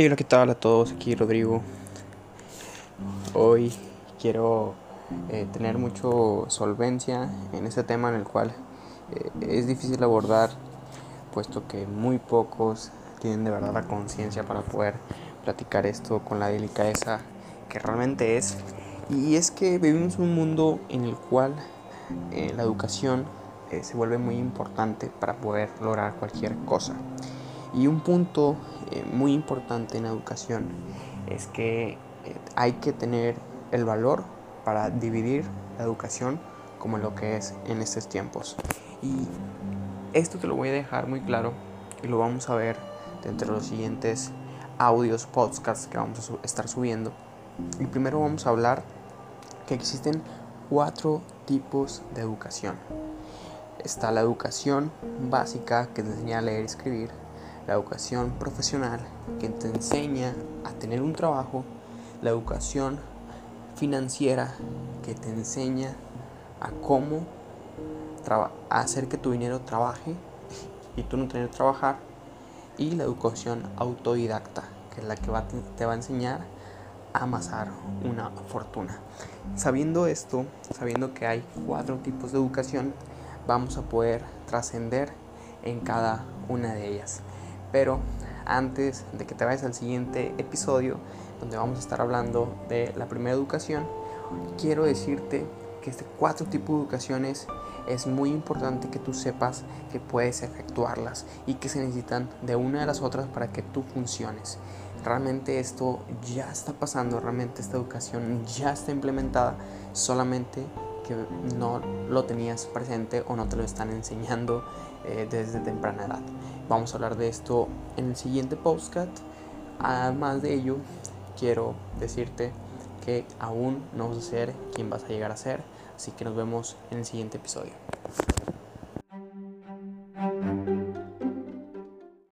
Hey, hola, ¿qué tal a todos? Aquí Rodrigo. Hoy quiero eh, tener mucho solvencia en este tema en el cual eh, es difícil abordar, puesto que muy pocos tienen de verdad la conciencia para poder platicar esto con la delicadeza que realmente es. Y es que vivimos un mundo en el cual eh, la educación se vuelve muy importante para poder lograr cualquier cosa. Y un punto eh, muy importante en educación es que eh, hay que tener el valor para dividir la educación como lo que es en estos tiempos. Y esto te lo voy a dejar muy claro y lo vamos a ver dentro de los siguientes audios, podcasts que vamos a estar subiendo. Y primero vamos a hablar que existen cuatro tipos de educación. Está la educación básica que te enseña a leer y escribir, la educación profesional que te enseña a tener un trabajo, la educación financiera que te enseña a cómo hacer que tu dinero trabaje y tú no tener que trabajar, y la educación autodidacta, que es la que te va a enseñar a amasar una fortuna. Sabiendo esto, sabiendo que hay cuatro tipos de educación, vamos a poder trascender en cada una de ellas. Pero antes de que te vayas al siguiente episodio, donde vamos a estar hablando de la primera educación, quiero decirte que este cuatro tipos de educaciones es muy importante que tú sepas que puedes efectuarlas y que se necesitan de una de las otras para que tú funciones. Realmente esto ya está pasando, realmente esta educación ya está implementada, solamente que no lo tenías presente o no te lo están enseñando eh, desde temprana edad. Vamos a hablar de esto en el siguiente postcat. Además de ello, quiero decirte que aún no vas a ser quien vas a llegar a ser, así que nos vemos en el siguiente episodio.